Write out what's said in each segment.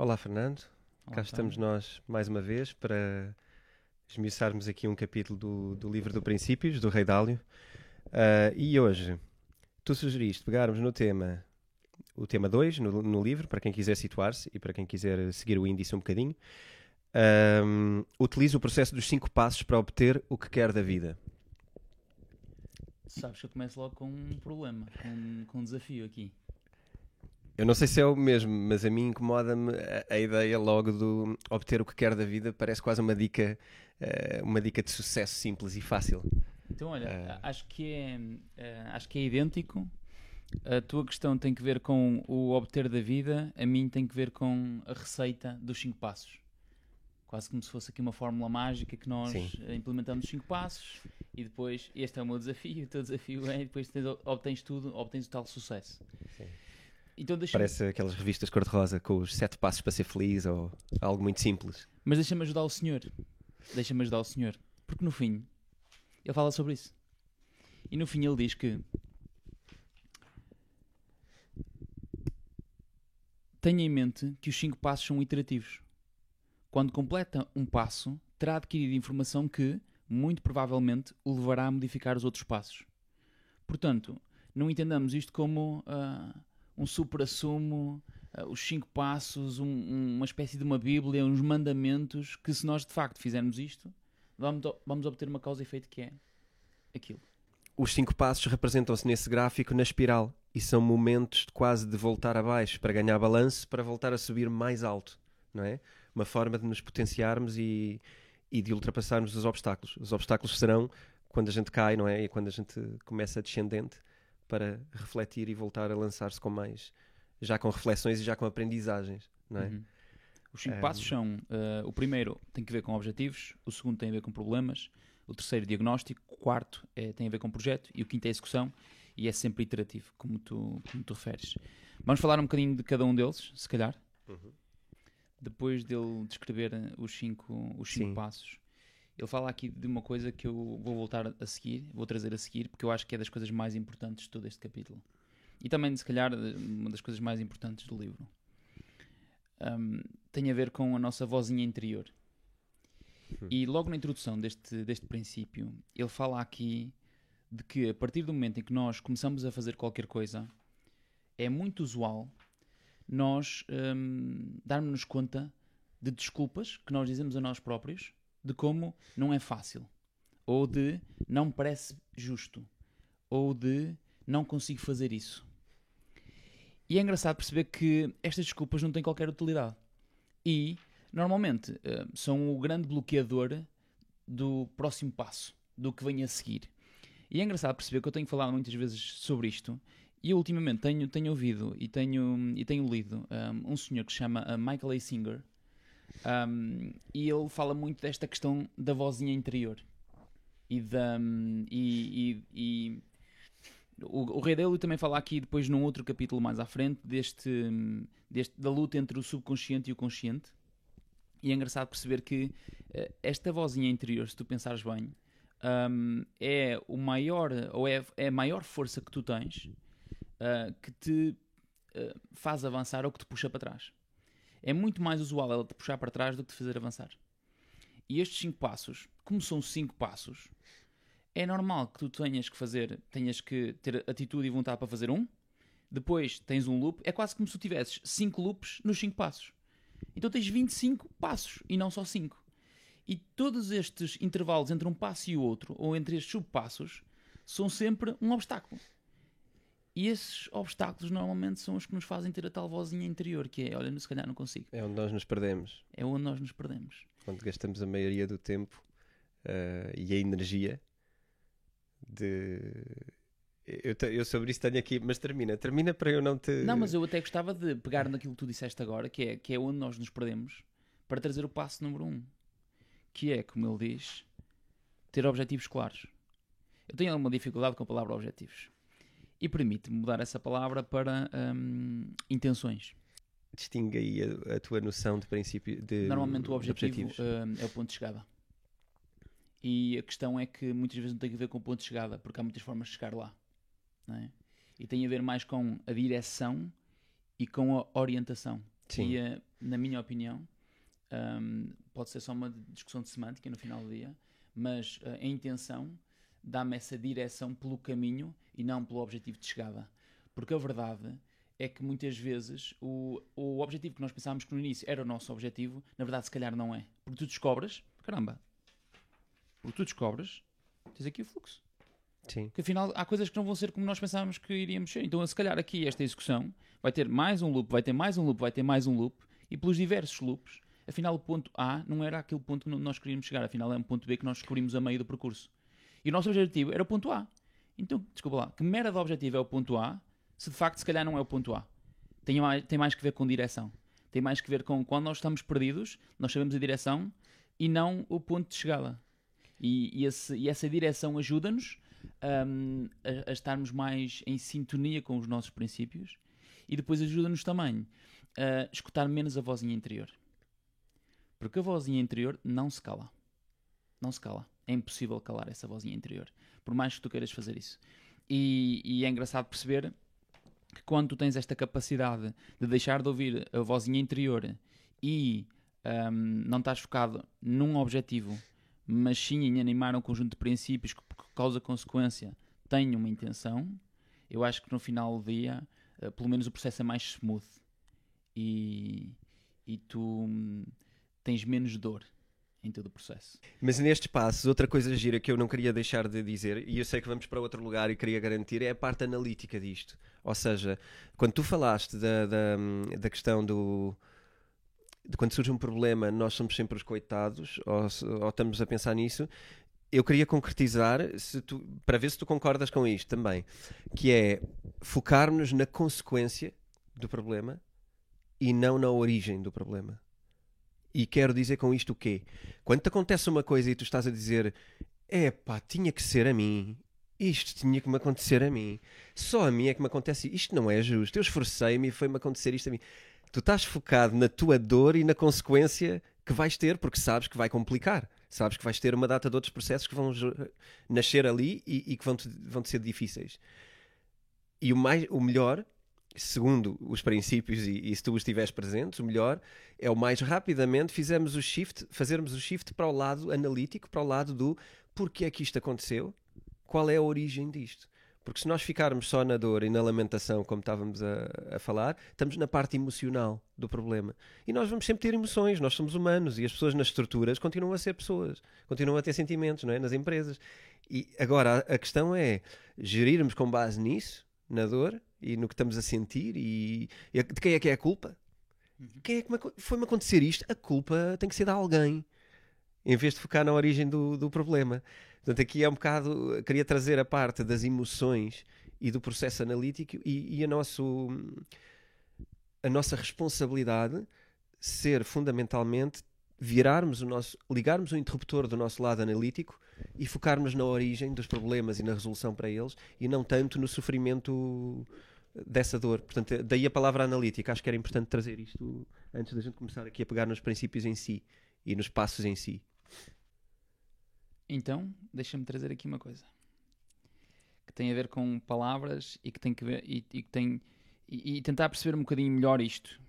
Olá, Fernando. Olá, Cá estamos nós mais uma vez para esmiuçarmos aqui um capítulo do, do livro do Princípios, do Rei Dálio. Ah, e hoje, tu sugeriste pegarmos no tema, o tema 2, no, no livro, para quem quiser situar-se e para quem quiser seguir o índice um bocadinho. Ahm, utiliza o processo dos cinco passos para obter o que quer da vida. Sabes que eu começo logo com um problema, com, com um desafio aqui. Eu não sei se é o mesmo, mas a mim incomoda-me a, a ideia logo do obter o que quer da vida. Parece quase uma dica, eh, uma dica de sucesso simples e fácil. Então, olha, Eh. acho que é, eh, acho que é idêntico. A tua questão tem que ver com o obter da vida, a mim tem que ver com a receita dos cinco passos. Quase como se fosse aqui uma fórmula mágica que nós Sim. implementamos os cinco passos e depois, este é o meu desafio, o teu desafio é, e depois tens, obtens tudo, obtens o tal sucesso. Sim. Então Parece aquelas revistas cor-de-rosa com os sete passos para ser feliz ou algo muito simples. Mas deixa-me ajudar o senhor. Deixa-me ajudar o senhor. Porque no fim, ele fala sobre isso. E no fim ele diz que tenha em mente que os cinco passos são iterativos. Quando completa um passo, terá adquirido informação que, muito provavelmente, o levará a modificar os outros passos. Portanto, não entendamos isto como ah, um supra-sumo, ah, os cinco passos, um- um- uma espécie de uma Bíblia, uns mandamentos, que se nós de facto fizermos isto, vamos, vamos obter uma causa e efeito que é aquilo. Os cinco passos representam-se nesse gráfico na espiral e são momentos de quase de voltar abaixo para ganhar balanço para voltar a subir mais alto, não é? Uma forma de nos potenciarmos e, e de ultrapassarmos os obstáculos. Os obstáculos serão quando a gente cai, não é? E quando a gente começa descendente para refletir e voltar a lançar-se com mais, já com reflexões e já com aprendizagens, não é? Uhum. Os cinco Ehm. passos são: ah, o primeiro tem que ver com objetivos, o segundo tem a ver com problemas, o terceiro, diagnóstico, o quarto é- tem a ver com projeto e o quinto é execução e é sempre iterativo, como tu, como tu referes. Vamos falar um bocadinho de cada um deles, se calhar, Uhum. depois dele descrever os cinco, os cinco Sim. passos. Ele fala aqui de uma coisa que eu vou voltar a seguir, vou trazer a seguir, porque eu acho que é das coisas mais importantes de todo este capítulo. E também, se calhar, uma das coisas mais importantes do livro. Ahm, tem a ver com a nossa vozinha interior. E logo na introdução deste, deste princípio, ele fala aqui de que a partir do momento em que nós começamos a fazer qualquer coisa, é muito usual nós hum, darmos-nos conta de desculpas que nós dizemos a nós próprios de como não é fácil, ou de não me parece justo, ou de não consigo fazer isso. E é engraçado perceber que estas desculpas não têm qualquer utilidade. E, normalmente, eh, são o grande bloqueador do próximo passo, do que vem a seguir. E é engraçado perceber que eu tenho falado muitas vezes sobre isto, e eu ultimamente tenho, tenho ouvido e tenho, e tenho lido um, um senhor que se chama uh, Michael A. Singer, um, e ele fala muito desta questão da vozinha interior. E, da, um, e, e- e o, o Rei Dalio também fala aqui depois num outro capítulo mais à frente deste, deste- da luta entre o subconsciente e o consciente. E é engraçado perceber que eh, esta vozinha interior, se tu pensares bem, hum, é o maior ou é, é a maior força que tu tens ah, que te ah, faz avançar ou que te puxa para trás. É muito mais usual ela te puxar para trás do que te fazer avançar. E estes cinco passos, como são cinco passos, é normal que tu tenhas que fazer, tenhas que ter atitude e vontade para fazer um, depois tens um loop, é quase como se tu tivesses cinco loops nos cinco passos. Então tens 25 passos e não só 5. E todos estes intervalos entre um passo e o outro, ou entre estes subpassos, são sempre um obstáculo. E esses obstáculos normalmente são os que nos fazem ter a tal vozinha interior, que é, olha, se calhar não consigo. É onde nós nos perdemos. É onde nós nos perdemos. quando gastamos a maioria do tempo eh, e a energia de. Eu, te- eu sobre isso tenho aqui, mas termina, termina para eu não te. Não, mas eu até gostava de pegar naquilo que tu disseste agora, que é, que é onde nós nos perdemos, para trazer o passo número um, que é, como ele diz, ter objetivos claros. Eu tenho alguma dificuldade com a palavra objetivos. E permite-me mudar essa palavra para hum, intenções. Distingue aí a, a tua noção de princípio. De, Normalmente o objetivo hum, é o ponto de chegada. E a questão é que muitas vezes não tem a ver com o ponto de chegada, porque há muitas formas de chegar lá. é? E tem a ver mais com a direção e com a orientação. Sim. E, na minha opinião, ahm, pode ser só uma discussão de semântica no final do dia, mas eh, a intenção dá-me essa direção pelo caminho e não pelo objetivo de chegada. Porque a verdade é que muitas vezes o, o objetivo que nós pensávamos que no início era o nosso objetivo, na verdade, se calhar não é. Porque tu descobres, caramba, porque tu descobres, tens aqui o fluxo. Sim. Que afinal há coisas que não vão ser como nós pensávamos que iríamos ser. Então, se calhar aqui esta execução vai ter mais um loop, vai ter mais um loop, vai ter mais um loop, e pelos diversos loops, afinal o ponto A não era aquele ponto que nós queríamos chegar, afinal é um ponto B que nós descobrimos a meio do percurso. E o nosso objetivo era o ponto A. Então, desculpa lá, que merda de objetivo é o ponto A, se de facto se calhar não é o ponto A? Tem mais, tem mais que ver com direção. Tem mais que ver com quando nós estamos perdidos, nós sabemos a direção e não o ponto de chegada. E, e esse- e essa direção ajuda-nos hum, a, a estarmos mais em sintonia com os nossos princípios e depois ajuda-nos também a escutar menos a vozinha interior. Porque a vozinha interior não se cala. Não se cala. É impossível calar essa vozinha interior. Por mais que tu queiras fazer isso. E, e é engraçado perceber que quando tu tens esta capacidade de deixar de ouvir a vozinha interior e hum, não estás focado num objetivo, mas sim em animar um conjunto de princípios que, por causa-consequência, têm uma intenção, eu acho que no final do dia, eh, pelo menos o processo é mais smooth e, e tu hum, tens menos dor em todo o processo. Mas nestes passos, outra coisa gira que eu não queria deixar de dizer, e eu sei que vamos para outro lugar e queria garantir, é a parte analítica disto. Ou seja, quando tu falaste da, da, da questão do. De quando surge um problema, nós somos sempre os coitados, ou, ou estamos a pensar nisso. Eu queria concretizar, tu- para ver se tu concordas com isto também, que é focarmos na consequência do problema e não na origem do problema. E quero dizer com isto o quê? Quando te acontece uma coisa e tu estás a dizer epá, tinha que ser a mim, isto tinha que me acontecer a mim, só a mim é que me acontece isto, não é justo, eu esforcei-me e foi-me acontecer isto a mim. Tu estás focado na tua dor e na consequência que vais ter, porque sabes que vai complicar, sabes que vais ter uma data de outros processos que vão nascer ali e, e que vão-te vão -te ser difíceis. E o, mais, o melhor, segundo os princípios e, e se tu estiveres presente, o melhor é o mais rapidamente fizermos o shift, fazermos o shift para o lado analítico, para o lado do porquê é que isto aconteceu, qual é a origem disto. Porque se nós ficarmos só na dor e na lamentação, como estávamos a, a falar, estamos na parte emocional do problema. E nós vamos sempre ter emoções, nós somos humanos e as pessoas nas estruturas continuam a ser pessoas, continuam a ter sentimentos não é? nas empresas. E agora a questão é gerirmos com base nisso, na dor e no que estamos a sentir e, e de quem é que é a culpa? Quem é que foi-me acontecer isto? A culpa tem que ser de alguém, em vez de focar na origem do, do problema. Portanto, aqui é um bocado. Queria trazer a parte das emoções e do processo analítico e, e a, nosso, a nossa responsabilidade ser fundamentalmente virarmos o nosso, ligarmos o interruptor do nosso lado analítico e focarmos na origem dos problemas e na resolução para eles e não tanto no sofrimento dessa dor. Portanto, daí a palavra analítica. Acho que era importante trazer isto antes da gente começar aqui a pegar nos princípios em si e nos passos em si. Então, deixa-me trazer aqui uma coisa que tem a ver com palavras e que tem que ver e, e que tem e, e tentar perceber um bocadinho melhor isto.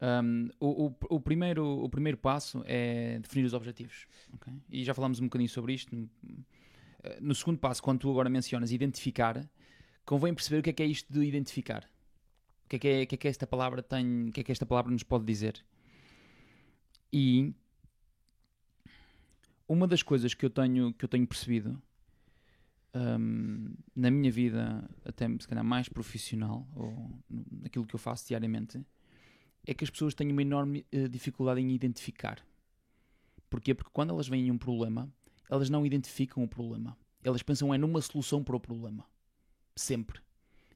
Um, o, o, o primeiro, o primeiro passo é definir os objetivos. ok? E já falámos um bocadinho sobre isto. Eh, no segundo passo, quando tu agora mencionas identificar, convém perceber o que é que é isto de identificar. O que é que, é, que, é que esta palavra tem, o que é que esta palavra nos pode dizer. E uma das coisas que eu tenho, que eu tenho percebido hum, na minha vida, até se calhar mais profissional, ou naquilo que eu faço diariamente, é que as pessoas têm uma enorme eh, dificuldade em identificar. Porquê? Porque quando elas veem um problema, elas não identificam o problema. Elas pensam é numa solução para o problema. Sempre.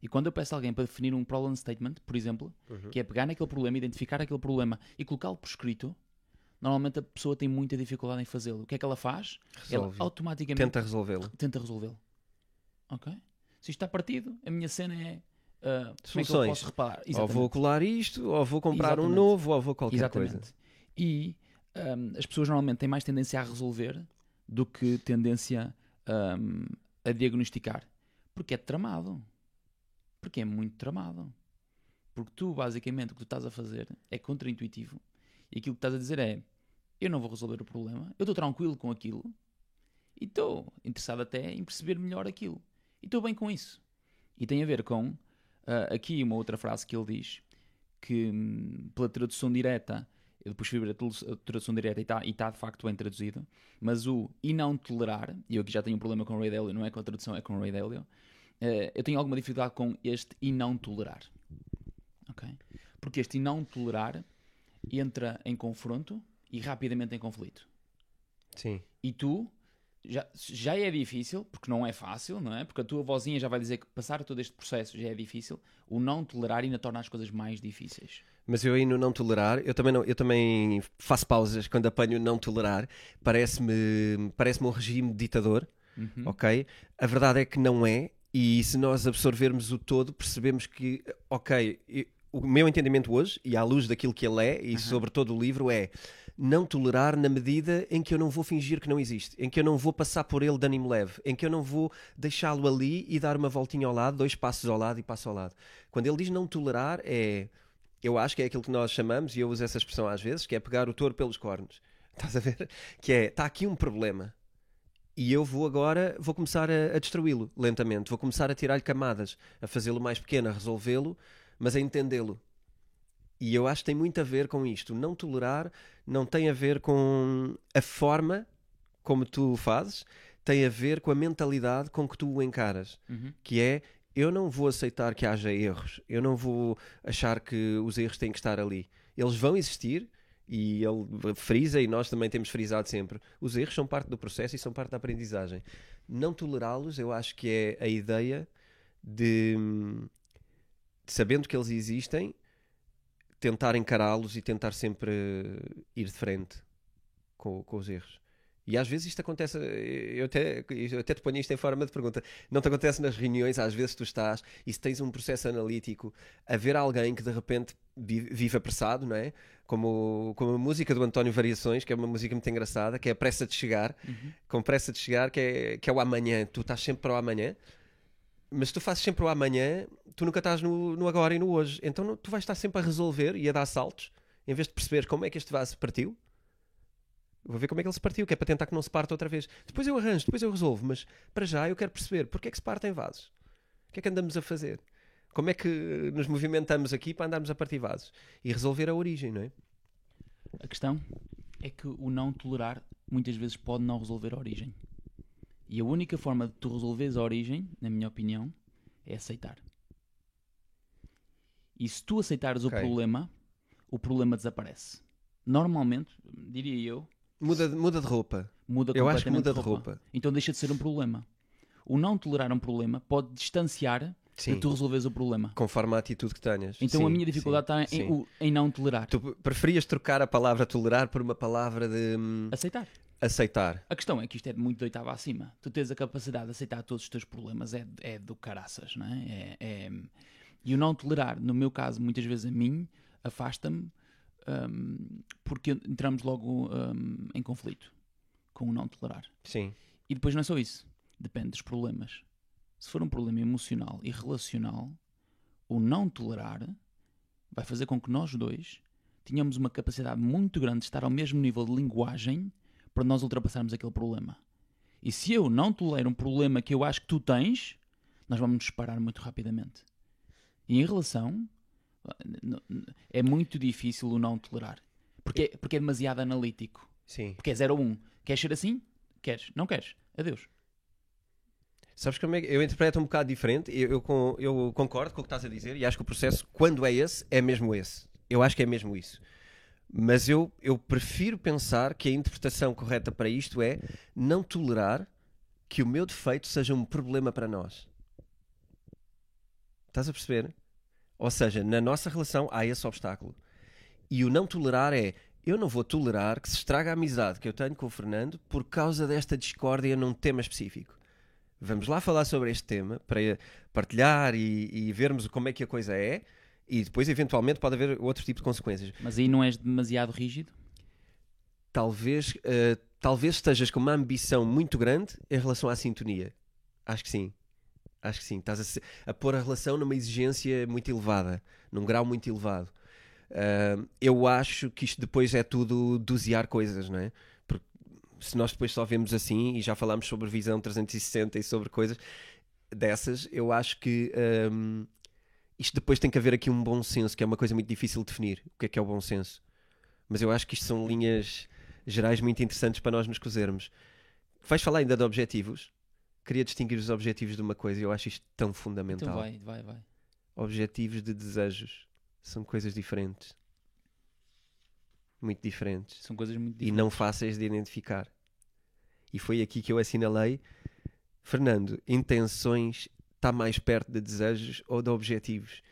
E quando eu peço a alguém para definir um problem statement, por exemplo, que é pegar naquele problema, identificar aquele problema e colocá-lo por escrito, normalmente a pessoa tem muita dificuldade em fazê-lo. O que é que ela faz? Resolve. Ela automaticamente Tenta resolvê-lo. tenta resolvê-lo. Ok? Se isto está partido, a minha cena é. como é que eu Soluções. posso reparar? Ou vou colar isto, ou vou comprar um Exatamente. novo, ou vou qualquer Exatamente. coisa. E ahm, as pessoas normalmente têm mais tendência a resolver do que tendência ahm, a diagnosticar. Porque é tramado. Porque é muito tramado. Porque tu, basicamente, o que tu estás a fazer é contraintuitivo e aquilo que estás a dizer é: eu não vou resolver o problema, eu estou tranquilo com aquilo e estou interessado até em perceber melhor aquilo. E estou bem com isso. E tem a ver com uh, aqui uma outra frase que ele diz que, hum, pela tradução direta, eu depois fui ver a tradução direta e está tá de facto bem traduzido, mas o e não tolerar, e eu aqui já tenho um problema com o Ray Dalio, não é com a tradução, é com o Ray Dalio, uh, eu tenho alguma dificuldade com este e não tolerar. Ok? Porque este e não tolerar entra em confronto e rapidamente em conflito. Sim. E tu já, já é difícil, porque não é fácil, não é? Porque a tua vozinha já vai dizer que passar todo este processo já é difícil. O não tolerar ainda torna as coisas mais difíceis. Mas eu aí no não tolerar, eu também, não, eu também faço pausas quando apanho não tolerar. Parece-me parece um regime ditador, uhum. ok? A verdade é que não é. E se nós absorvermos o todo, percebemos que, ok, o meu entendimento hoje, e à luz daquilo que ele é, e uhum. sobre todo o livro, é não tolerar na medida em que eu não vou fingir que não existe, em que eu não vou passar por ele de ânimo leve, em que eu não vou deixá-lo ali e dar uma voltinha ao lado, dois passos ao lado e passo ao lado. Quando ele diz não tolerar, é. Eu acho que é aquilo que nós chamamos, e eu uso essa expressão às vezes, que é pegar o touro pelos cornos. Estás a ver? Que é, está aqui um problema. E eu vou agora, vou começar a, a destruí-lo lentamente, vou começar a tirar-lhe camadas, a fazê-lo mais pequeno, a resolvê-lo, mas a entendê-lo. E eu acho que tem muito a ver com isto. Não tolerar não tem a ver com a forma como tu fazes, tem a ver com a mentalidade com que tu o encaras. Uhum. Que é, eu não vou aceitar que haja erros, eu não vou achar que os erros têm que estar ali. Eles vão existir, e ele frisa, e nós também temos frisado sempre: os erros são parte do processo e são parte da aprendizagem. Não tolerá-los, eu acho que é a ideia de, de sabendo que eles existem, tentar encará-los e tentar sempre ir de frente com, com os erros. E às vezes isto acontece, eu até, eu até te ponho isto em forma de pergunta. Não te acontece nas reuniões, às vezes tu estás e se tens um processo analítico a ver alguém que de repente vive apressado, não é? Como, como a música do António Variações, que é uma música muito engraçada, que é a pressa de chegar, uhum. com pressa de chegar, que é, que é o amanhã. Tu estás sempre para o amanhã mas tu fazes sempre o amanhã, tu nunca estás no, no agora e no hoje. Então tu vais estar sempre a resolver e a dar saltos, em vez de perceber como é que este vaso partiu. Vou ver como é que ele se partiu, que é para tentar que não se parta outra vez. Depois eu arranjo, depois eu resolvo, mas para já eu quero perceber porque é que se partem vasos. O que é que andamos a fazer? Como é que nos movimentamos aqui para andarmos a partir vasos? E resolver a origem, não é? A questão é que o não tolerar muitas vezes pode não resolver a origem. E a única forma de tu resolveres a origem, na minha opinião, é aceitar. E se tu aceitares okay. o problema, o problema desaparece. Normalmente, diria eu. Muda, muda de roupa. Muda eu acho que muda de roupa. roupa. Então deixa de ser um problema. O não tolerar um problema pode distanciar Sim. de tu resolveres o problema. Conforme a atitude que tenhas. Então sim, a minha dificuldade está em, em, não tolerar. Tu preferias trocar a palavra tolerar por uma palavra de. Hum, aceitar aceitar. A questão é que isto é muito de oitava acima. Tu tens a capacidade de aceitar todos os teus problemas, é, é do caraças, não é? é, é... E o não tolerar, no meu caso, muitas vezes a mim, afasta-me um, porque entramos logo um, em conflito com o não tolerar. Sim. E depois não é só isso. Depende dos problemas. Se for um problema emocional e relacional, o não tolerar vai fazer com que nós dois tenhamos uma capacidade muito grande de estar ao mesmo nível de linguagem para nós ultrapassarmos aquele problema. E se eu não tolero um problema que eu acho que tu tens, nós vamos nos separar muito rapidamente. E em relação, é muito difícil o não tolerar. Porque, é, porque é demasiado analítico. Sim. Porque é 0 ou 1. Um. Queres ser assim? Queres. Não queres. Adeus. Sabes como é que eu interpreto um bocado diferente? Eu, eu, eu, concordo com o que estás a dizer e acho que o processo, quando é esse, é mesmo esse. Eu acho que é mesmo isso. Mas eu, eu prefiro pensar que a interpretação correta para isto é não tolerar que o meu defeito seja um problema para nós. Estás a perceber? Ou seja, na nossa relação há esse obstáculo. E o não tolerar é eu não vou tolerar que se estrague a amizade que eu tenho com o Fernando por causa desta discórdia num tema específico. Vamos lá falar sobre este tema para partilhar e, e vermos como é que a coisa é e depois, eventualmente, pode haver outro tipo de consequências. Mas aí não és demasiado rígido? Talvez, uh, talvez estejas com uma ambição muito grande em relação à sintonia. Acho que sim. Acho que sim. Estás a, a pôr a relação numa exigência muito elevada, num grau muito elevado. Ah, eu acho que isto depois é tudo dosear coisas, não é? Porque se nós depois só vemos assim, e já falámos sobre visão 360 e sobre coisas dessas, eu acho que ahm, isto depois tem que haver aqui um bom senso, que é uma coisa muito difícil de definir. O que é que é o bom senso? Mas eu acho que isto são linhas gerais muito interessantes para nós nos cozermos. Vais falar ainda de objetivos? Queria distinguir os objetivos de uma coisa e eu acho isto tão fundamental. Então vai, vai, vai. Objetivos de desejos são coisas diferentes. Muito diferentes. São coisas muito E diferentes. não fáceis de identificar. E foi aqui que eu assinalei. Fernando, intenções está mais perto de desejos ou de objetivos?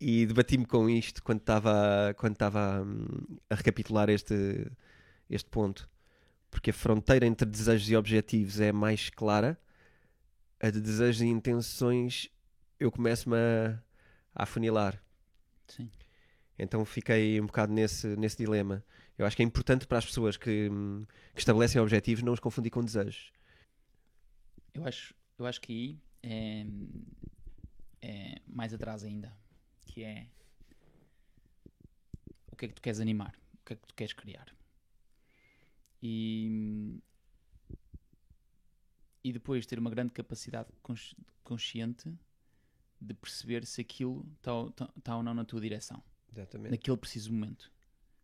E debati-me com isto quando estava quando estava hum, a recapitular este, este ponto. Porque a fronteira entre desejos e objetivos é mais clara. A de desejos e intenções eu começo-me a, a afunilar. Sim. Então fiquei um bocado nesse, nesse dilema. Eu acho que é importante para as pessoas que, que estabelecem objetivos não os confundir com desejos. Eu acho, eu acho que aí é, é mais atrás ainda. Que é o que é que tu queres animar? O que é que tu queres criar? E, e depois ter uma grande capacidade consci- consciente de perceber se aquilo está ou- tá- tá ou não na tua direção Exatamente. naquele preciso momento.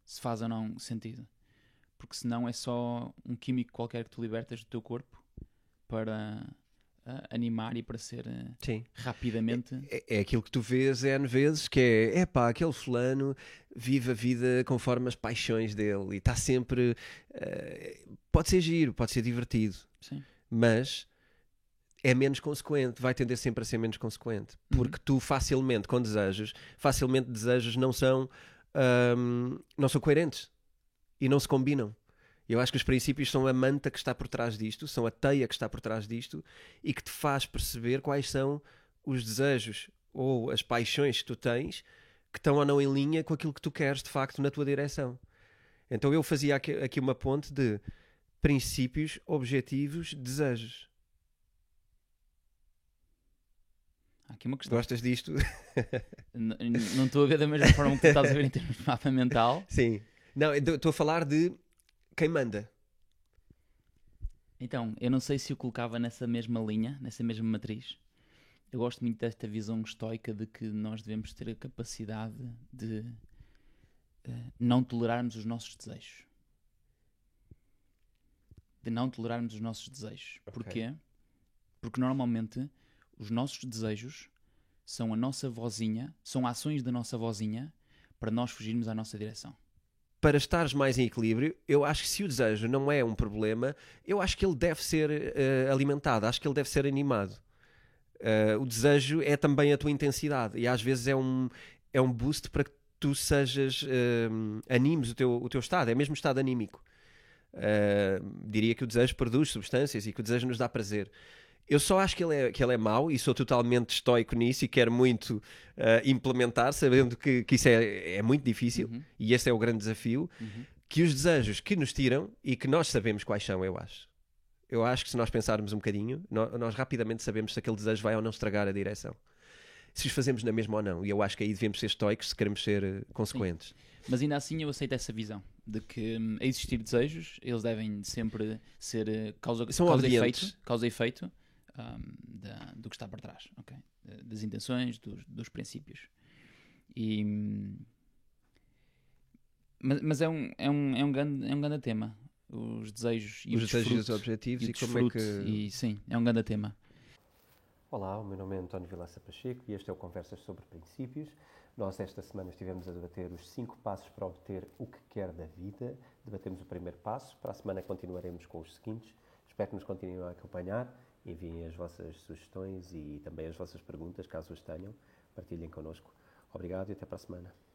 Se faz ou não sentido. Porque senão é só um químico qualquer que tu libertas do teu corpo para animar e para ser ah, Sim. rapidamente. É, é aquilo que tu vês N vezes, que é, epá, aquele fulano vive a vida conforme as paixões dele e está sempre... eh, pode ser giro, pode ser divertido, Sim. mas é menos consequente, vai tender sempre a ser menos consequente. Porque tu facilmente, com desejos, facilmente desejos não são, ahm, não são coerentes e não se combinam. Eu acho que os princípios são a manta que está por trás disto, são a teia que está por trás disto e que te faz perceber quais são os desejos ou as paixões que tu tens que estão ou não em linha com aquilo que tu queres de facto na tua direção. Então eu fazia aqui, uma ponte de princípios, objetivos, desejos. Há aqui uma questão. Gostas disto? Não estou a ver da mesma forma que tu estás a ver em termos de mapa mental. Sim. Não, estou a falar de quem manda. Então, eu não sei se o colocava nessa mesma linha, nessa mesma matriz. Eu gosto muito desta visão estoica de que nós devemos ter a capacidade de eh, não tolerarmos os nossos desejos. De não tolerarmos os nossos desejos. Ok. Porquê? Porque normalmente os nossos desejos são a nossa vozinha, são ações da nossa vozinha para nós fugirmos à nossa direção. Para estares mais em equilíbrio, eu acho que se o desejo não é um problema, eu acho que ele deve ser eh, alimentado, acho que ele deve ser animado. Eh, o desejo é também a tua intensidade e às vezes é um, é um boost para que tu sejas, eh, animes o teu, o teu estado, é mesmo estado anímico. Diria que o desejo produz substâncias e que o desejo nos dá prazer. Eu só acho que ele é, que ele é mau e sou totalmente estoico nisso e quero muito eh, implementar, sabendo que, que isso é, é muito difícil Uhum, e esse é o grande desafio, uhum. que os desejos que nos tiram e que nós sabemos quais são, eu acho. Eu acho que se nós pensarmos um bocadinho, nó- nós, rapidamente sabemos se aquele desejo vai ou não estragar a direção. Se os fazemos na mesma ou não. E eu acho que aí devemos ser estoicos se queremos ser eh, consequentes. Mas ainda assim eu aceito essa visão de que hum, a existir desejos, eles devem sempre ser eh, causa, São causa, obedientes. efeito, causa e efeito hum, da- do que está por trás, ok? Das intenções, dos, dos princípios. E, hum, mas mas é, um, é, um, é, um grande, é um grande tema. Os desejos e os o desejos e os objetivos E e, como é que. e sim, é um grande tema. Olá, o meu nome é António Vilaça Pacheco e este é o Conversas sobre Princípios. Nós esta semana estivemos a debater os cinco passos para obter o que quer da vida. Debatemos o primeiro passo, para a semana continuaremos com os seguintes. Espero que nos continuem a acompanhar. Enviem as vossas sugestões e também as vossas perguntas, caso as tenham. Partilhem connosco. Obrigado e até para a semana.